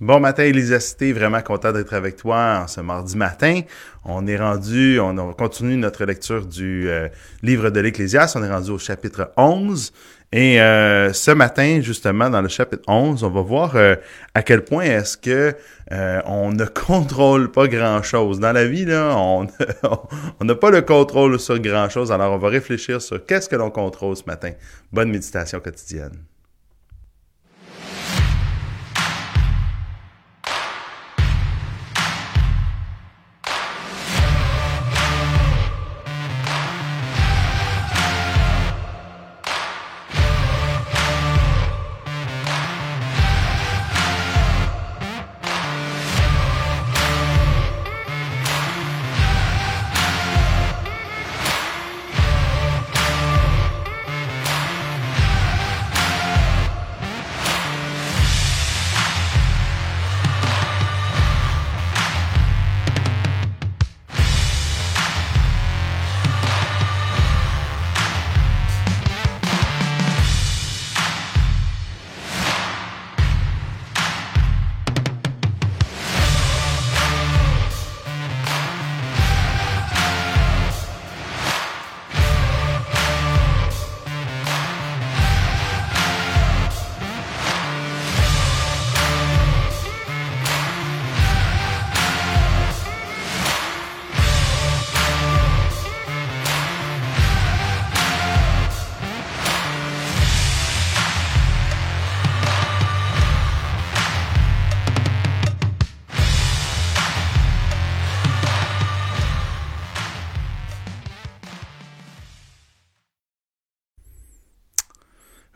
Bon matin, Elisacité, vraiment content d'être avec toi ce mardi matin. On est rendu, on continue notre lecture du euh, livre de l'Ecclésiaste, on est rendu au chapitre 11. Et euh, ce matin, justement, dans le chapitre 11, on va voir euh, à quel point est-ce que on ne contrôle pas grand-chose. Dans la vie, là, on n'a pas le contrôle sur grand-chose. Alors, on va réfléchir sur qu'est-ce que l'on contrôle ce matin. Bonne méditation quotidienne.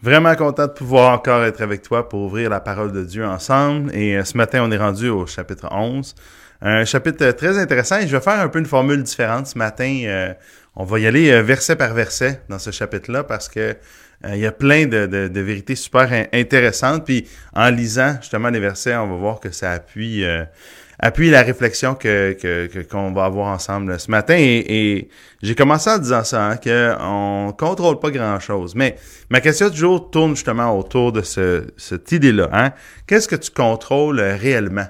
Vraiment content de pouvoir encore être avec toi pour ouvrir la parole de Dieu ensemble. Et euh, ce matin, on est rendu au chapitre 11. Un chapitre très intéressant et je vais faire un peu une formule différente ce matin. Euh, on va y aller euh, verset par verset dans ce chapitre-là parce que il y a plein de, vérités super intéressantes. Puis en lisant justement les versets, on va voir que ça appuie appuie la réflexion que qu'on va avoir ensemble ce matin. Et, j'ai commencé en disant ça, hein, qu'on contrôle pas grand-chose. Mais ma question du jour tourne justement autour de ce, cette idée-là. Hein? Qu'est-ce que tu contrôles réellement?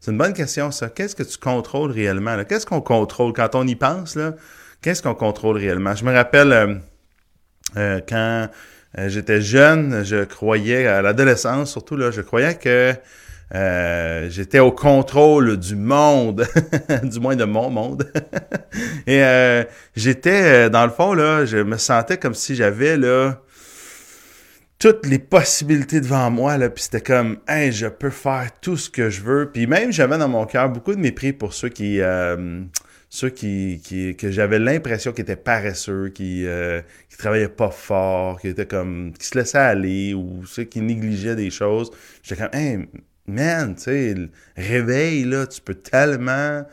C'est une bonne question, ça. Qu'est-ce que tu contrôles réellement? Qu'est-ce qu'on contrôle? Quand on y pense? là Qu'est-ce qu'on contrôle réellement? Je me rappelle euh, euh, quand euh, j'étais jeune, je croyais, à l'adolescence surtout, là, je croyais que euh, j'étais au contrôle du monde, du moins de mon monde. Et euh, j'étais, euh, dans le fond, là, je me sentais comme si j'avais là toutes les possibilités devant moi, puis c'était comme, hey, je peux faire tout ce que je veux. Puis même, j'avais dans mon cœur beaucoup de mépris pour ceux qui, ceux qui, qui que j'avais l'impression qu'ils étaient paresseux, qui, qui travaillaient pas fort, qui étaient comme, qui se laissaient aller, ou ceux qui négligeaient des choses. J'étais comme, hey, man, tu sais, réveille, là, tu peux tellement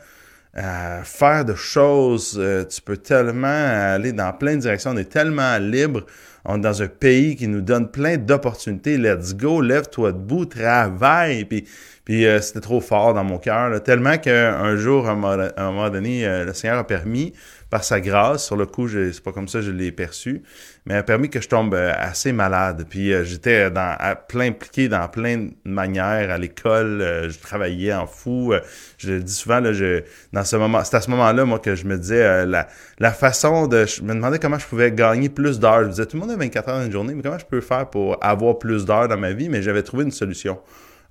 euh, faire de choses, euh, tu peux tellement aller dans plein de directions, on est tellement libre, on est dans un pays qui nous donne plein d'opportunités, let's go, lève-toi debout, travaille, puis, puis euh, c'était trop fort dans mon cœur, tellement qu'un jour, à un moment donné, le Seigneur a permis par sa grâce. Sur le coup, c'est pas comme ça que je l'ai perçu, mais a permis que je tombe euh, assez malade. Puis euh, j'étais dans plein impliqué dans plein de manières à l'école. Euh, je travaillais en fou. je le dis souvent là, je, dans ce moment, c'est à ce moment-là moi que je me disais la, la façon de, je me demandais comment je pouvais gagner plus d'heures. Je disais tout le monde a 24 heures dans une journée, mais comment je peux faire pour avoir plus d'heures dans ma vie? Mais j'avais trouvé une solution.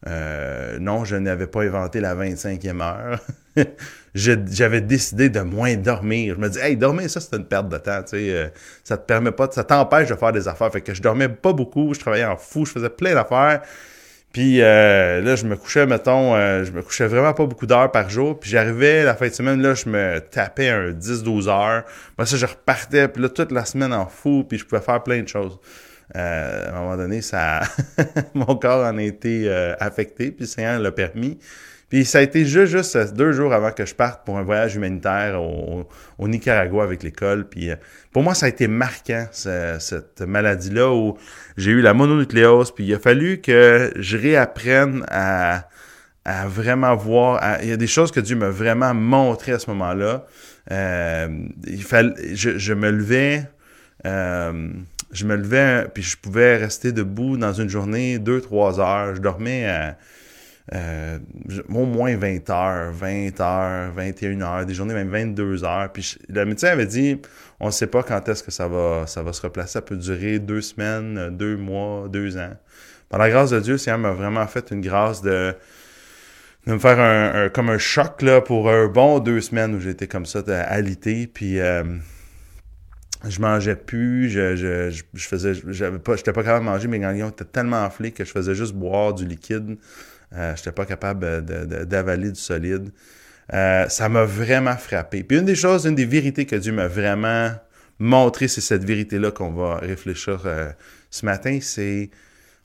Euh, non, je n'avais pas inventé la 25e heure. J'avais décidé de moins dormir. Je me dis, hey, dormir, ça, c'est une perte de temps. Tu sais, euh, ça te permet pas, ça t'empêche de faire des affaires. Fait que je dormais pas beaucoup, je travaillais en fou, je faisais plein d'affaires. Puis euh, là, je me couchais, mettons, je me couchais vraiment pas beaucoup d'heures par jour. Puis j'arrivais la fin de semaine, là, je me tapais un 10-12 heures. Moi, ça, je repartais, puis là, toute la semaine en fou, puis je pouvais faire plein de choses. Euh, à un moment donné, ça, mon corps en a été euh, affecté, puis le Seigneur l'a permis. Puis ça a été juste, juste deux jours avant que je parte pour un voyage humanitaire au, Nicaragua avec l'école. Puis euh, pour moi, ça a été marquant, cette maladie-là, où j'ai eu la mononucléose. Puis il a fallu que je réapprenne à, vraiment voir. il y a des choses que Dieu m'a vraiment montré à ce moment-là. il fallait, je me levais je me levais, puis je pouvais rester debout dans une journée, deux, trois heures. Je dormais euh, au moins 20 heures, 20 heures, 21 heures, des journées même 22 heures. Puis le médecin avait dit, on ne sait pas quand est-ce que ça va, ça va se replacer. Ça peut durer deux semaines, deux mois, deux ans. Par la grâce de Dieu, Seigneur m'a vraiment fait une grâce de, de me faire un, comme un choc là, pour un bon deux semaines où j'étais comme ça, alité. Puis euh, je mangeais plus, je, je, je, faisais, j'avais pas, j'étais pas capable de manger, mes ganglions étaient tellement enflés que je faisais juste boire du liquide. Euh, j'étais pas capable d'avaler du solide. Euh, ça m'a vraiment frappé. Puis une des choses, une des vérités que Dieu m'a vraiment montré, c'est cette vérité-là qu'on va réfléchir euh, ce matin, c'est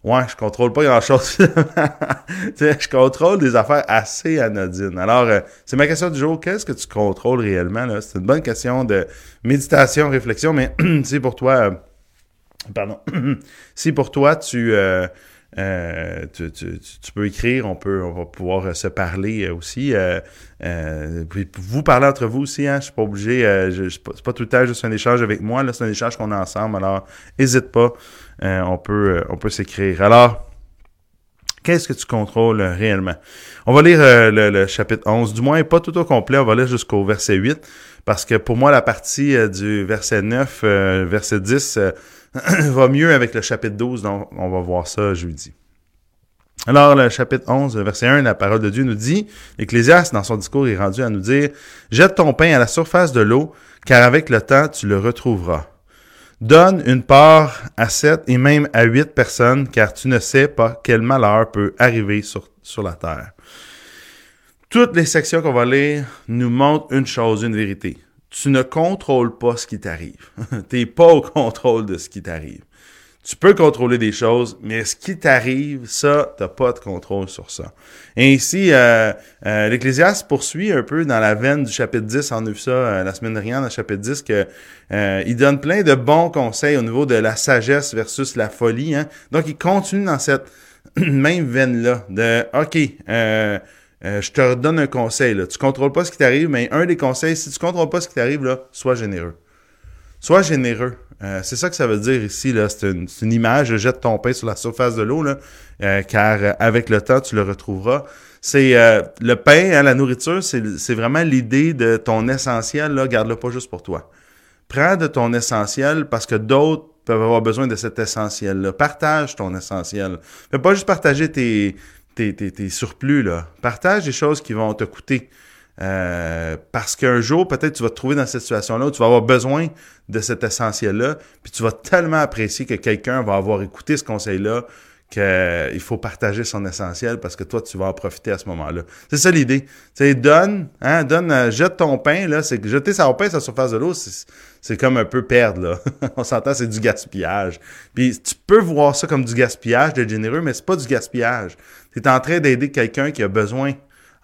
Ouais, je contrôle pas grand-chose. je contrôle des affaires assez anodines. Alors, euh, c'est ma question du jour. Qu'est-ce que tu contrôles réellement? C'est une bonne question de méditation, réflexion, mais si pour toi... Euh, pardon. si pour toi, tu, euh, tu, tu, tu, peux écrire, on peut on va pouvoir se parler aussi. vous parler entre vous aussi, hein, je suis pas obligé, c'est pas tout le temps juste un échange avec moi, là, c'est un échange qu'on a ensemble, alors n'hésite pas. Euh, on peut, euh, on peut s'écrire. Alors, qu'est-ce que tu contrôles euh, réellement? On va lire le, chapitre 11, du moins pas tout au complet, on va lire jusqu'au verset 8, parce que pour moi, la partie du verset 9, verset 10, va mieux avec le chapitre 12, donc on va voir ça jeudi. Alors, le chapitre 11, verset 1, la parole de Dieu nous dit, Ecclésiaste, dans son discours, est rendu à nous dire, Jette ton pain à la surface de l'eau, car avec le temps, tu le retrouveras. Donne une part à sept et même à huit personnes, car tu ne sais pas quel malheur peut arriver sur, la terre. Toutes les sections qu'on va lire nous montrent une chose, une vérité. Tu ne contrôles pas ce qui t'arrive. tu n'es pas au contrôle de ce qui t'arrive. Tu peux contrôler des choses, mais ce qui t'arrive, ça, t'as pas de contrôle sur ça. Ici, euh, euh, l'Ecclésiaste poursuit un peu dans la veine du chapitre 10, on a vu ça euh, la semaine dernière dans le chapitre 10, que il donne plein de bons conseils au niveau de la sagesse versus la folie. Hein. Donc, il continue dans cette même veine-là de OK, je te redonne un conseil. Là. Tu contrôles pas ce qui t'arrive, mais un des conseils, si tu contrôles pas ce qui t'arrive, là, sois généreux. Sois généreux. Euh, c'est ça que ça veut dire ici. C'est, une, image, jette ton pain sur la surface de l'eau, euh, car euh, avec le temps, tu le retrouveras. C'est le pain, hein, la nourriture, c'est, vraiment l'idée de ton essentiel. Garde-le pas juste pour toi. Prends de ton essentiel parce que d'autres peuvent avoir besoin de cet essentiel-là. Partage ton essentiel. Fais pas juste partager tes, tes, tes, tes surplus. Là. Partage des choses qui vont te coûter. Euh, parce qu'un jour, peut-être tu vas te trouver dans cette situation-là où tu vas avoir besoin de cet essentiel-là, puis tu vas tellement apprécier que quelqu'un va avoir écouté ce conseil-là qu'il faut partager son essentiel parce que toi, tu vas en profiter à ce moment-là. C'est ça l'idée. Tu sais, donne, hein, donne, euh, jette ton pain, là, c'est jeter son pain sur la surface de l'eau, c'est comme un peu perdre, là. On s'entend, c'est du gaspillage. Puis tu peux voir ça comme du gaspillage de généreux, mais c'est pas du gaspillage. Tu es en train d'aider quelqu'un qui a besoin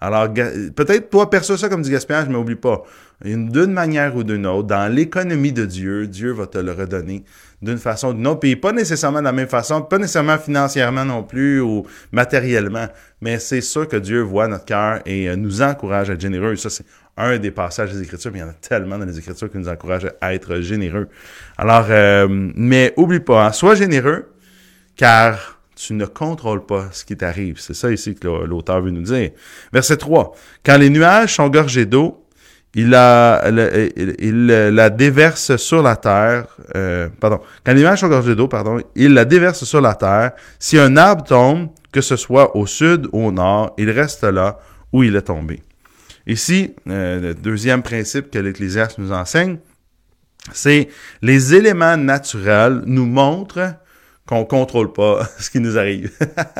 alors, peut-être toi perçois ça comme du gaspillage, mais oublie pas, d'une manière ou d'une autre, dans l'économie de Dieu, Dieu va te le redonner d'une façon ou d'une autre. Puis pas nécessairement de la même façon, pas nécessairement financièrement non plus ou matériellement, mais c'est sûr que Dieu voit notre cœur et euh, nous encourage à être généreux. ça, c'est un des passages des Écritures, mais il y en a tellement dans les Écritures qui nous encouragent à être généreux. Alors, euh, mais oublie pas, hein, sois généreux, car tu ne contrôles pas ce qui t'arrive. C'est ça ici que l'auteur veut nous dire. Verset 3. Quand les nuages sont gorgés d'eau, il la, déverse sur la terre. Euh, pardon. Quand les nuages sont gorgés d'eau, pardon, il la déverse sur la terre. Si un arbre tombe, que ce soit au sud ou au nord, il reste là où il est tombé. Ici, euh, le deuxième principe que l'Ecclésiaste nous enseigne, c'est les éléments naturels nous montrent qu'on contrôle pas ce qui nous arrive.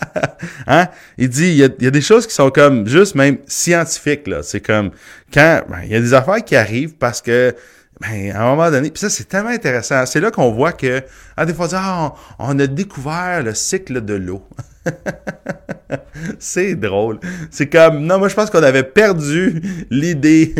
hein? Il dit, il y, a, des choses qui sont comme juste même scientifiques, là. C'est comme quand ben, il y a des affaires qui arrivent parce que ben, à un moment donné, puis ça, c'est tellement intéressant. C'est là qu'on voit que, à des fois, ah, on, a découvert le cycle de l'eau. c'est drôle. C'est comme, non, moi, je pense qu'on avait perdu l'idée.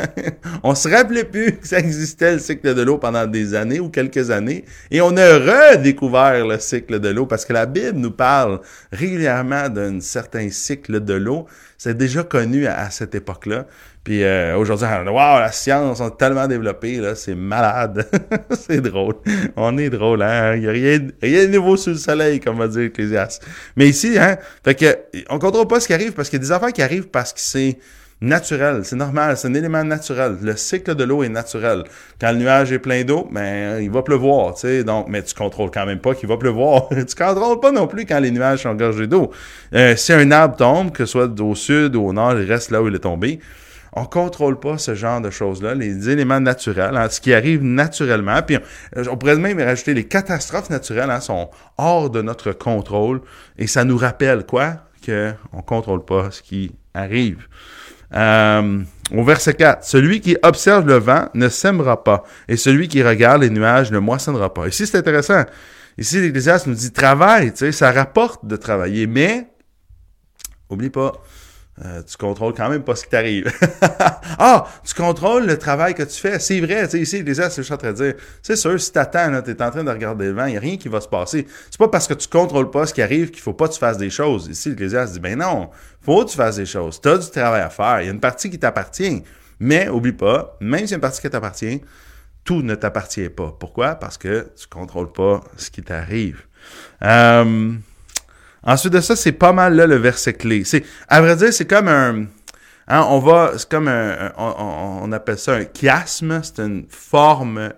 on se rappelait plus que ça existait, le cycle de l'eau, pendant des années ou quelques années. Et on a redécouvert le cycle de l'eau parce que la Bible nous parle régulièrement d'un certain cycle de l'eau. C'est déjà connu à cette époque-là. Puis euh, aujourd'hui, wow, la science, on est tellement développé, là, c'est malade. c'est drôle. On est drôle, hein? Il n'y a rien, rien de nouveau sous le soleil, comme va dire Ecclésiaste. Mais ici, hein, fait que, on contrôle pas ce qui arrive parce qu'il y a des affaires qui arrivent parce que c'est naturel, c'est normal, c'est un élément naturel. Le cycle de l'eau est naturel. Quand le nuage est plein d'eau, ben il va pleuvoir, tu sais. Donc, mais tu contrôles quand même pas qu'il va pleuvoir. tu contrôles pas non plus quand les nuages sont gorgés d'eau. Euh, si un arbre tombe, que ce soit au sud ou au nord, il reste là où il est tombé. On contrôle pas ce genre de choses-là, les éléments naturels, hein, ce qui arrive naturellement. Puis on, pourrait même rajouter les catastrophes naturelles hein, sont hors de notre contrôle et ça nous rappelle quoi? Que on contrôle pas ce qui arrive. Euh, au verset 4, celui qui observe le vent ne sèmera pas, et celui qui regarde les nuages ne moissonnera pas. Ici, c'est intéressant. Ici, l'Ecclésiaste nous dit travail, tu sais, ça rapporte de travailler, mais, oublie pas, euh, tu contrôles quand même pas ce qui t'arrive. ah, tu contrôles le travail que tu fais. C'est vrai, tu sais, ici, les que je suis en train de dire. C'est sûr, si t'attends, tu es en train de regarder le vent, il n'y a rien qui va se passer. C'est pas parce que tu contrôles pas ce qui arrive qu'il faut pas que tu fasses des choses. Ici, l'Ecclésiaste dit, ben non, faut que tu fasses des choses. Tu as du travail à faire. Il y a une partie qui t'appartient. Mais, oublie pas, même s'il y a une partie qui t'appartient, tout ne t'appartient pas. Pourquoi? Parce que tu contrôles pas ce qui t'arrive. Euh, Ensuite de ça, c'est pas mal là le verset clé. C'est, à vrai dire, c'est comme un, hein, on va, c'est comme un, on, appelle ça un chiasme, c'est une forme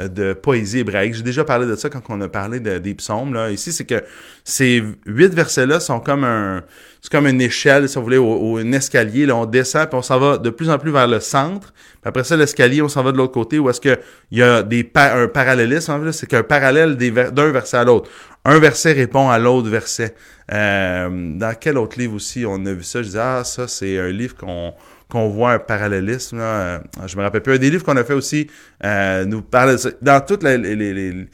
euh, de poésie hébraïque. J'ai déjà parlé de ça quand on a parlé de, des psaumes. Là. Ici, c'est que ces huit versets-là sont comme un, c'est comme une échelle, si vous voulez, ou, un escalier. Là, on descend, puis on s'en va de plus en plus vers le centre. Puis après ça, l'escalier, on s'en va de l'autre côté, où est-ce qu'il y a des un parallélisme. C'est qu'un parallèle d'un verset à l'autre. Un verset répond à l'autre verset. Euh, dans quel autre livre aussi on a vu ça? Je disais, ah, ça, c'est un livre qu'on qu'on voit un parallélisme. Là. Euh, je me rappelle plus. Un des livres qu'on a fait aussi euh, nous parle de ça. Dans toutes les, les, les,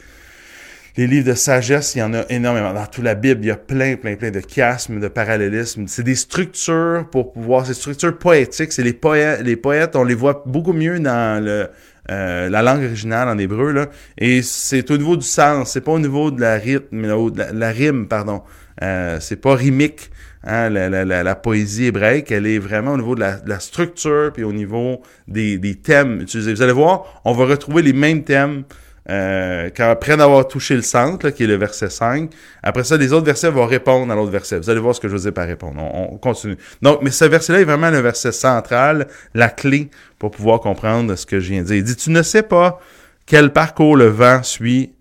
les, livres de sagesse, il y en a énormément. Dans toute la Bible, il y a plein, plein, plein de chiasmes, de parallélismes. C'est des structures pour pouvoir... C'est des structures poétiques. C'est les poètes, les poètes, on les voit beaucoup mieux dans le... Euh, la langue originale en hébreu là et c'est au niveau du sens c'est pas au niveau de la rythme la, rime pardon euh, c'est pas rimique Hein, la, poésie hébraïque, elle est vraiment au niveau de la, structure puis au niveau des, des, thèmes utilisés. Vous allez voir, on va retrouver les mêmes thèmes euh, quand, après d'avoir touché le centre, qui est le verset 5. Après ça, les autres versets vont répondre à l'autre verset. Vous allez voir ce que je veux dire par répondre. On, continue. Donc, mais ce verset-là est vraiment le verset central, la clé pour pouvoir comprendre ce que je viens de dire. Il dit, tu ne sais pas quel parcours le vent suit,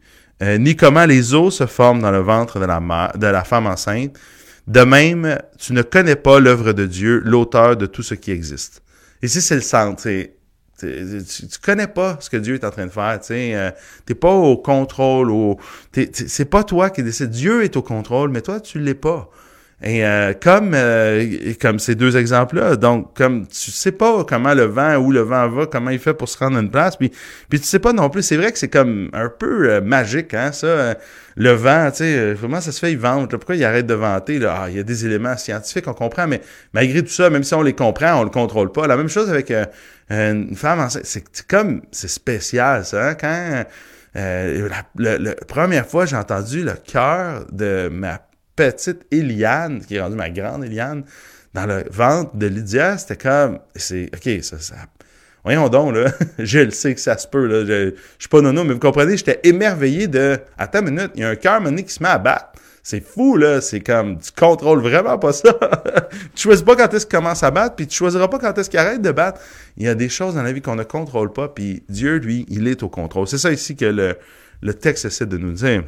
euh, ni comment les eaux se forment dans le ventre de la, de la femme enceinte. De même, tu ne connais pas l'œuvre de Dieu, l'auteur de tout ce qui existe. Ici, c'est le centre. Tu, tu connais pas ce que Dieu est en train de faire. Tu n'es euh, pas au contrôle. Au, c'est pas toi qui décide. Dieu est au contrôle, mais toi, tu l'es pas. Et euh, comme euh, comme ces deux exemples-là, donc comme tu sais pas comment le vent, où le vent va, comment il fait pour se rendre à une place, puis puis tu sais pas non plus. C'est vrai que c'est comme un peu euh, magique, hein, ça. le vent, tu sais, comment ça se fait, il vente. pourquoi il arrête de vanter? Là? Ah, il y a des éléments scientifiques, on comprend, mais malgré tout ça, même si on les comprend, on le contrôle pas. La même chose avec une femme. C'est comme c'est spécial, ça. Hein? Quand la, première fois j'ai entendu le cœur de ma petite Eliane, qui est rendue ma grande Eliane, dans le ventre de Lydia, c'était comme, c'est, ok, ça, ça, voyons donc, là, je le sais que ça se peut, là, je, je suis pas nono, mais vous comprenez, j'étais émerveillé de, attends une minute, il y a un cœur mené qui se met à battre. C'est fou, là, c'est comme, tu contrôles vraiment pas ça. tu choisis pas quand est-ce qu'il commence à battre, puis tu choisiras pas quand est-ce qu'il arrête de battre. Il y a des choses dans la vie qu'on ne contrôle pas, puis Dieu, lui, il est au contrôle. C'est ça ici que le, le texte essaie de nous dire.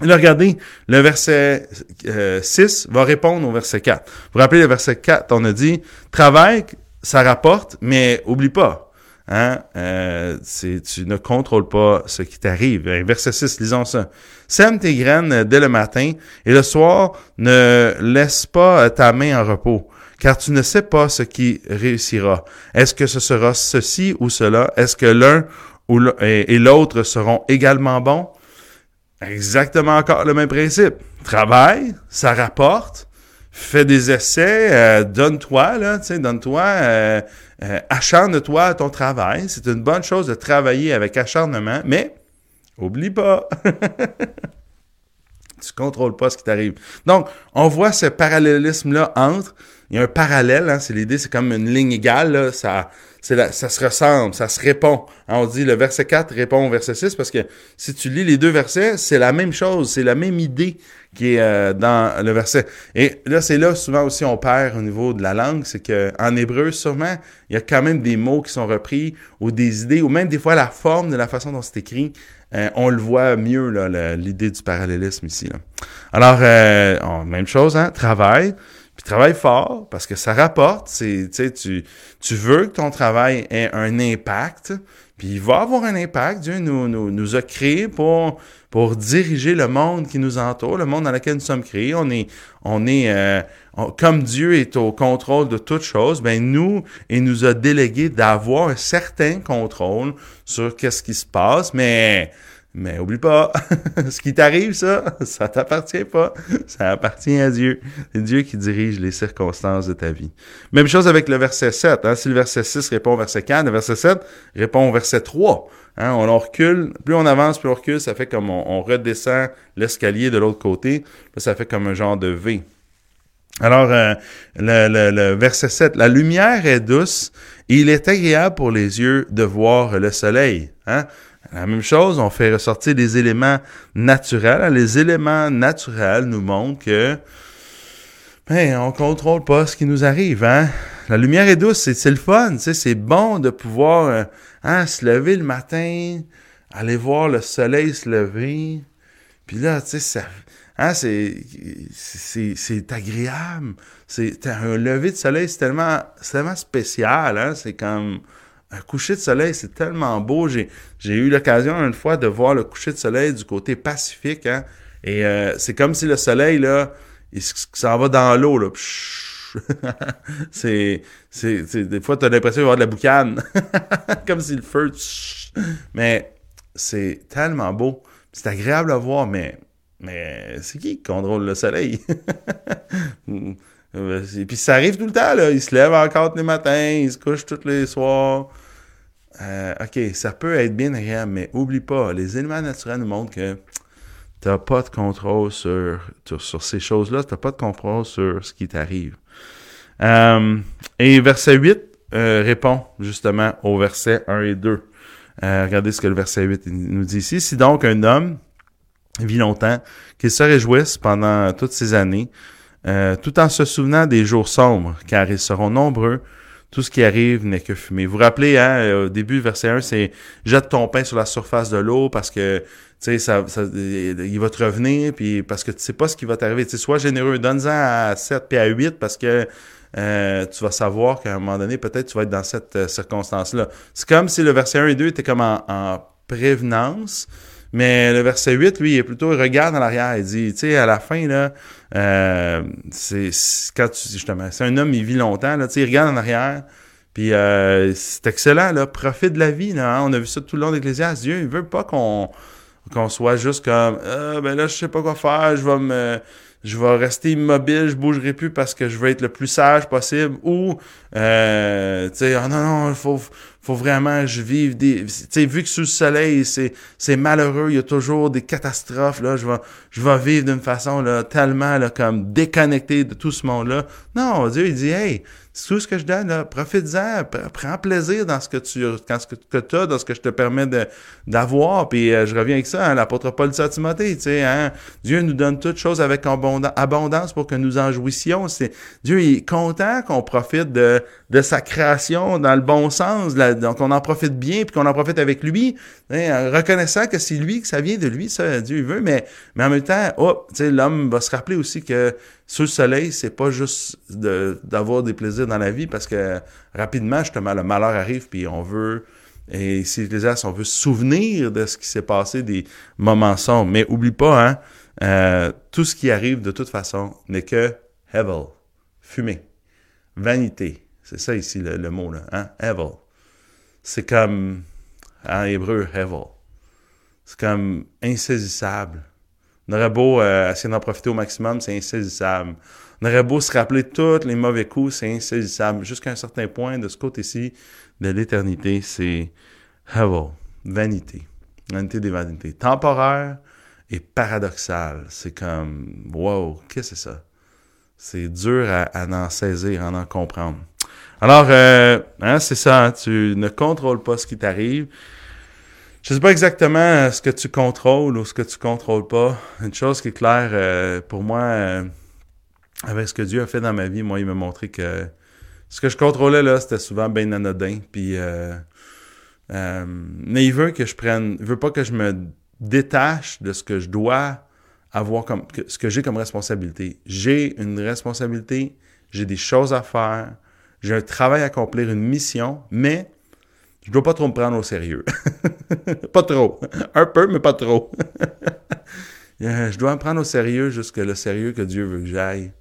Regardez, le verset 6 euh, va répondre au verset 4. Vous vous rappelez, le verset 4, on a dit, travail, ça rapporte, mais oublie pas. Hein, euh, tu ne contrôles pas ce qui t'arrive. Verset 6, lisons ça. Sème tes graines dès le matin et le soir, ne laisse pas ta main en repos, car tu ne sais pas ce qui réussira. Est-ce que ce sera ceci ou cela? Est-ce que l'un et l'autre seront également bons? Exactement encore le même principe. Travaille, ça rapporte, fais des essais, euh, donne-toi, là, tu sais, donne-toi, euh, euh, acharne-toi à ton travail. C'est une bonne chose de travailler avec acharnement, mais oublie pas. Tu contrôles pas ce qui t'arrive. Donc, on voit ce parallélisme-là entre. Il y a un parallèle, hein, c'est l'idée, c'est comme une ligne égale, là, ça, c'est ça se ressemble, ça se répond. Hein, on dit le verset 4 répond au verset 6 parce que si tu lis les deux versets, c'est la même chose, c'est la même idée qui est euh, dans le verset. Et là, c'est là souvent aussi on perd au niveau de la langue, c'est que en hébreu, sûrement, il y a quand même des mots qui sont repris ou des idées, ou même des fois la forme de la façon dont c'est écrit. Euh, on le voit mieux, l'idée du parallélisme ici. Là. Alors, euh, même chose, hein, travail. Puis travaille fort parce que ça rapporte. Tu, tu veux que ton travail ait un impact. Puis il va avoir un impact. Dieu nous, nous, a créés pour, pour diriger le monde qui nous entoure, le monde dans lequel nous sommes créés. On est, on est euh, comme Dieu est au contrôle de toutes choses, ben nous, il nous a délégué d'avoir un certain contrôle sur qu'est-ce qui se passe, mais mais oublie pas, ce qui t'arrive, ça, ça t'appartient pas. Ça appartient à Dieu. C'est Dieu qui dirige les circonstances de ta vie. Même chose avec le verset 7. Hein. Si le verset 6 répond au verset 4, le verset 7 répond au verset 3. Hein. On, recule, plus on avance, plus on recule, ça fait comme on, redescend l'escalier de l'autre côté. ça fait comme un genre de V. Alors, euh, le, verset 7, la lumière est douce et il est agréable pour les yeux de voir le soleil. Hein? La même chose, on fait ressortir des éléments naturels. Les éléments naturels nous montrent que ben, on contrôle pas ce qui nous arrive. Hein? La lumière est douce, c'est le fun. C'est bon de pouvoir euh, hein, se lever le matin, aller voir le soleil se lever. Puis là, tu sais, hein, c'est, c'est, agréable. C'est un lever de soleil, c'est tellement, tellement spécial. Hein? C'est comme un coucher de soleil, c'est tellement beau. J'ai, eu l'occasion une fois de voir le coucher de soleil du côté pacifique, hein, et euh, c'est comme si le soleil, là, il s'en va dans l'eau, là. c'est, c'est, des fois, tu as l'impression d'avoir de la boucane. comme si le feu... Mais c'est tellement beau. C'est agréable à voir, mais, mais c'est qui qui contrôle le soleil? Et puis ça arrive tout le temps, là. Il se lève encore tous les matins, il se couche tous les soirs. Euh, OK, ça peut être bien agréable, mais oublie pas, les éléments naturels nous montrent que tu n'as pas de contrôle sur, sur, ces choses-là, tu n'as pas de contrôle sur ce qui t'arrive. Euh, et verset 8 euh, répond justement au verset 1 et 2. regardez ce que le verset 8 nous dit ici. Si donc un homme vit longtemps, qu'il se réjouisse pendant toutes ces années, tout en se souvenant des jours sombres, car ils seront nombreux, tout ce qui arrive n'est que fumée. Vous vous rappelez, hein, au début, verset 1, c'est jette ton pain sur la surface de l'eau parce que tu sais, ça, ça, il va te revenir, puis parce que tu sais pas ce qui va t'arriver. Tu sais, sois généreux, donne-en à 7 puis à 8 parce que euh, tu vas savoir qu'à un moment donné, peut-être tu vas être dans cette euh, circonstance-là. C'est comme si le verset 1 et 2 étaient comme en, en prévenance, mais le verset 8, lui, il est plutôt, il regarde en arrière, il dit, tu sais, à la fin, là, euh, c'est quand tu, justement, c'est un homme, il vit longtemps, là, tu sais, il regarde en arrière, puis euh, c'est excellent, là, profite de la vie, là, hein. on a vu ça tout le long d'Ecclésiaste. Dieu, il veut pas qu'on qu'on soit juste comme, ah, ben là, je sais pas quoi faire, je vais me je vais rester immobile, je bougerai plus parce que je veux être le plus sage possible ou euh, tu sais oh non non, il faut faut vraiment je vive des tu sais vu que sous le soleil c'est c'est malheureux, il y a toujours des catastrophes là, je vais je vais vivre d'une façon là tellement là comme déconnecté de tout ce monde-là. Non, Dieu il dit hey, tout ce que je donne, là, profite-en, prends plaisir dans ce que tu dans ce que, as, dans ce que je te permets d'avoir. Puis euh, je reviens avec ça, hein, l'apôtre Paul dit à Timothée, tu sais, hein, Dieu nous donne toutes choses avec abondance pour que nous en jouissions. C'est, Dieu est content qu'on profite de, de sa création dans le bon sens, donc on en profite bien, puis qu'on en profite avec lui, hein, reconnaissant que c'est lui, que ça vient de lui, ça Dieu veut, mais, mais en même temps, oh, l'homme va se rappeler aussi que sous le soleil, c'est pas juste d'avoir des plaisirs dans la vie parce que rapidement, justement, le malheur arrive puis on veut, et ici, Ecclésiaste, on veut se souvenir de ce qui s'est passé, des moments sombres. Mais oublie pas, hein, euh, tout ce qui arrive de toute façon n'est que hevel, fumée, vanité. C'est ça ici le, mot, là, hein, hevel. C'est comme, en hébreu, hevel. C'est comme insaisissable on aurait beau euh, essayer d'en profiter au maximum, c'est insaisissable. On aurait beau se rappeler tous les mauvais coups, c'est insaisissable. Jusqu'à un certain point, de ce côté-ci de l'éternité, c'est Hevel, vanité. Vanité des vanités. Temporaire est paradoxal. C'est comme, wow, qu'est-ce que c'est ça? C'est dur à, en saisir, à en comprendre. Alors, euh, hein, c'est ça, hein, tu ne contrôles pas ce qui t'arrive. Je sais pas exactement ce que tu contrôles ou ce que tu contrôles pas. Une chose qui est claire euh, pour moi, euh, avec ce que Dieu a fait dans ma vie, moi, il m'a montré que ce que je contrôlais là, c'était souvent bien anodin. Puis, euh, euh, mais il veut que je prenne, il veut pas que je me détache de ce que je dois avoir comme, ce que j'ai comme responsabilité. J'ai une responsabilité, j'ai des choses à faire, j'ai un travail à accomplir, une mission, mais je dois pas trop me prendre au sérieux. pas trop. Un peu, mais pas trop. je dois me prendre au sérieux jusqu'à le sérieux que Dieu veut que j'aille.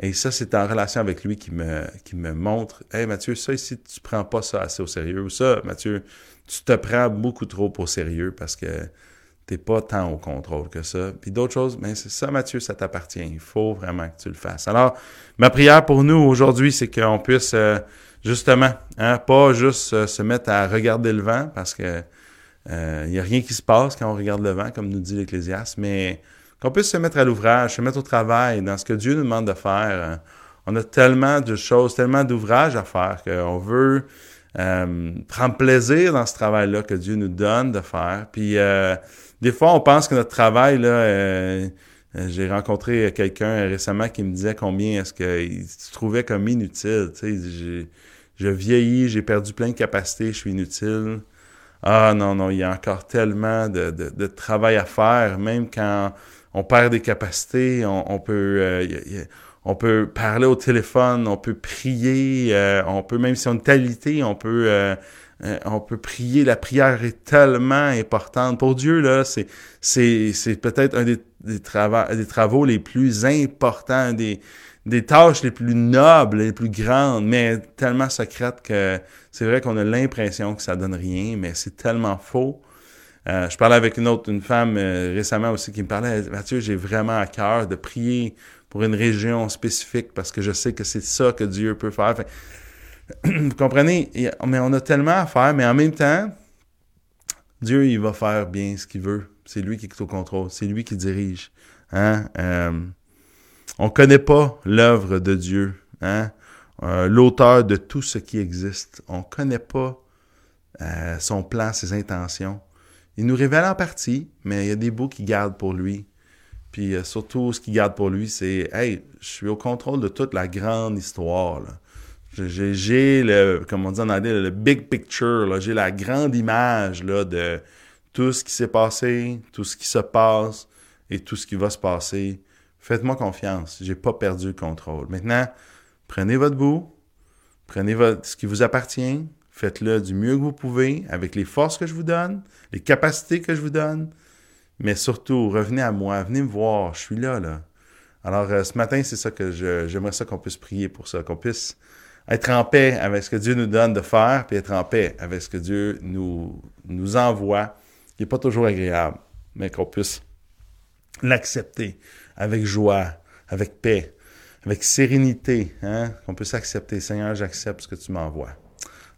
Et ça, c'est en relation avec lui qui me, montre Hey Mathieu, ça ici, tu prends pas ça assez au sérieux. Ou ça, Mathieu, tu te prends beaucoup trop au sérieux parce que t'es pas tant au contrôle que ça. Puis d'autres choses, mais c'est ça, Mathieu, ça t'appartient. Il faut vraiment que tu le fasses. Alors, ma prière pour nous aujourd'hui, c'est qu'on puisse euh, justement, hein, pas juste euh, se mettre à regarder le vent parce que il euh, n'y a rien qui se passe quand on regarde le vent, comme nous dit l'Ecclésiaste, mais qu'on puisse se mettre à l'ouvrage, se mettre au travail dans ce que Dieu nous demande de faire. Euh, on a tellement de choses, tellement d'ouvrages à faire qu'on veut euh, prendre plaisir dans ce travail-là que Dieu nous donne de faire. Puis euh, des fois, on pense que notre travail, là, j'ai rencontré quelqu'un récemment qui me disait combien est-ce qu'il se trouvait comme inutile. Tu sais, je vieillis, j'ai perdu plein de capacités, je suis inutile. Ah non, non, il y a encore tellement de, de travail à faire, même quand on perd des capacités, on, peut euh, on peut parler au téléphone, on peut prier, euh, on peut même si on a une qualité, on peut euh, on peut prier. La prière est tellement importante pour Dieu là. C'est c'est c'est peut-être un des des, travaux, des travaux les plus importants, des des tâches les plus nobles, les plus grandes, mais tellement secrètes que c'est vrai qu'on a l'impression que ça donne rien, mais c'est tellement faux. Euh, je parlais avec une autre, une femme euh, récemment aussi qui me parlait, Mathieu, j'ai vraiment à cœur de prier pour une région spécifique parce que je sais que c'est ça que Dieu peut faire. vous comprenez, mais on a tellement à faire, mais en même temps, Dieu, il va faire bien ce qu'il veut. C'est lui qui est au contrôle, c'est lui qui dirige. Hein? Euh, on connaît pas l'œuvre de Dieu, hein? Euh, l'auteur de tout ce qui existe. On connaît pas son plan, ses intentions. Il nous révèle en partie, mais il y a des bouts qu'il garde pour lui. Puis euh, surtout, ce qu'il garde pour lui, c'est Hey, je suis au contrôle de toute la grande histoire. J'ai le, comme on dit en anglais, le big picture. J'ai la grande image là, de tout ce qui s'est passé, tout ce qui se passe et tout ce qui va se passer. Faites-moi confiance. J'ai pas perdu le contrôle. Maintenant, prenez votre bout, prenez ce qui vous appartient, Faites-le du mieux que vous pouvez, avec les forces que je vous donne, les capacités que je vous donne. Mais surtout, revenez à moi, venez me voir, je suis là, là. Alors, euh, ce matin, c'est ça que j'aimerais ça qu'on puisse prier pour ça, qu'on puisse être en paix avec ce que Dieu nous donne de faire, puis être en paix avec ce que Dieu nous, nous envoie, qui n'est pas toujours agréable, mais qu'on puisse l'accepter avec joie, avec paix, avec sérénité, hein? qu'on puisse accepter. Seigneur, j'accepte ce que tu m'envoies.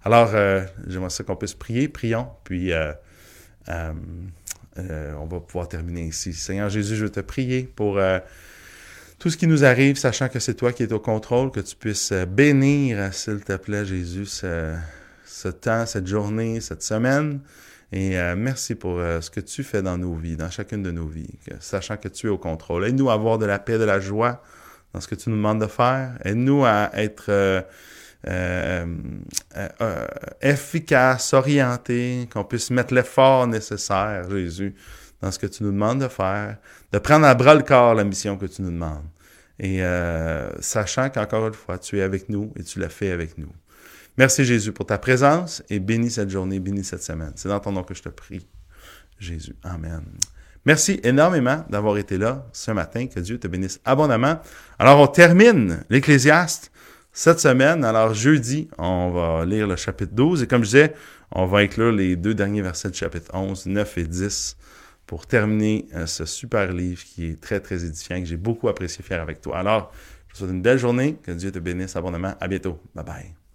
Alors, euh, j'aimerais ça qu'on puisse prier. Prions, puis euh, euh, on va pouvoir terminer ici. Seigneur Jésus, je veux te prier pour tout ce qui nous arrive, sachant que c'est toi qui es au contrôle, que tu puisses bénir, s'il te plaît, Jésus, ce, temps, cette journée, cette semaine. Et merci pour ce que tu fais dans nos vies, dans chacune de nos vies, sachant que tu es au contrôle. Aide-nous à avoir de la paix, de la joie dans ce que tu nous demandes de faire. Aide-nous à être euh, euh, euh, efficace, orienté, qu'on puisse mettre l'effort nécessaire, Jésus, dans ce que tu nous demandes de faire, de prendre à bras le corps la mission que tu nous demandes. Et sachant qu'encore une fois, tu es avec nous et tu l'as fait avec nous. Merci Jésus pour ta présence et bénis cette journée, bénis cette semaine. C'est dans ton nom que je te prie. Jésus. Amen. Merci énormément d'avoir été là ce matin. Que Dieu te bénisse abondamment. Alors, on termine l'Ecclésiaste cette semaine. Alors, jeudi, on va lire le chapitre 12. Et comme je disais, on va inclure les deux derniers versets du chapitre 11, 9 et 10 pour terminer euh, ce super livre qui est très, très édifiant, que j'ai beaucoup apprécié faire avec toi. Alors, je vous souhaite une belle journée. Que Dieu te bénisse abondamment. À bientôt. Bye bye.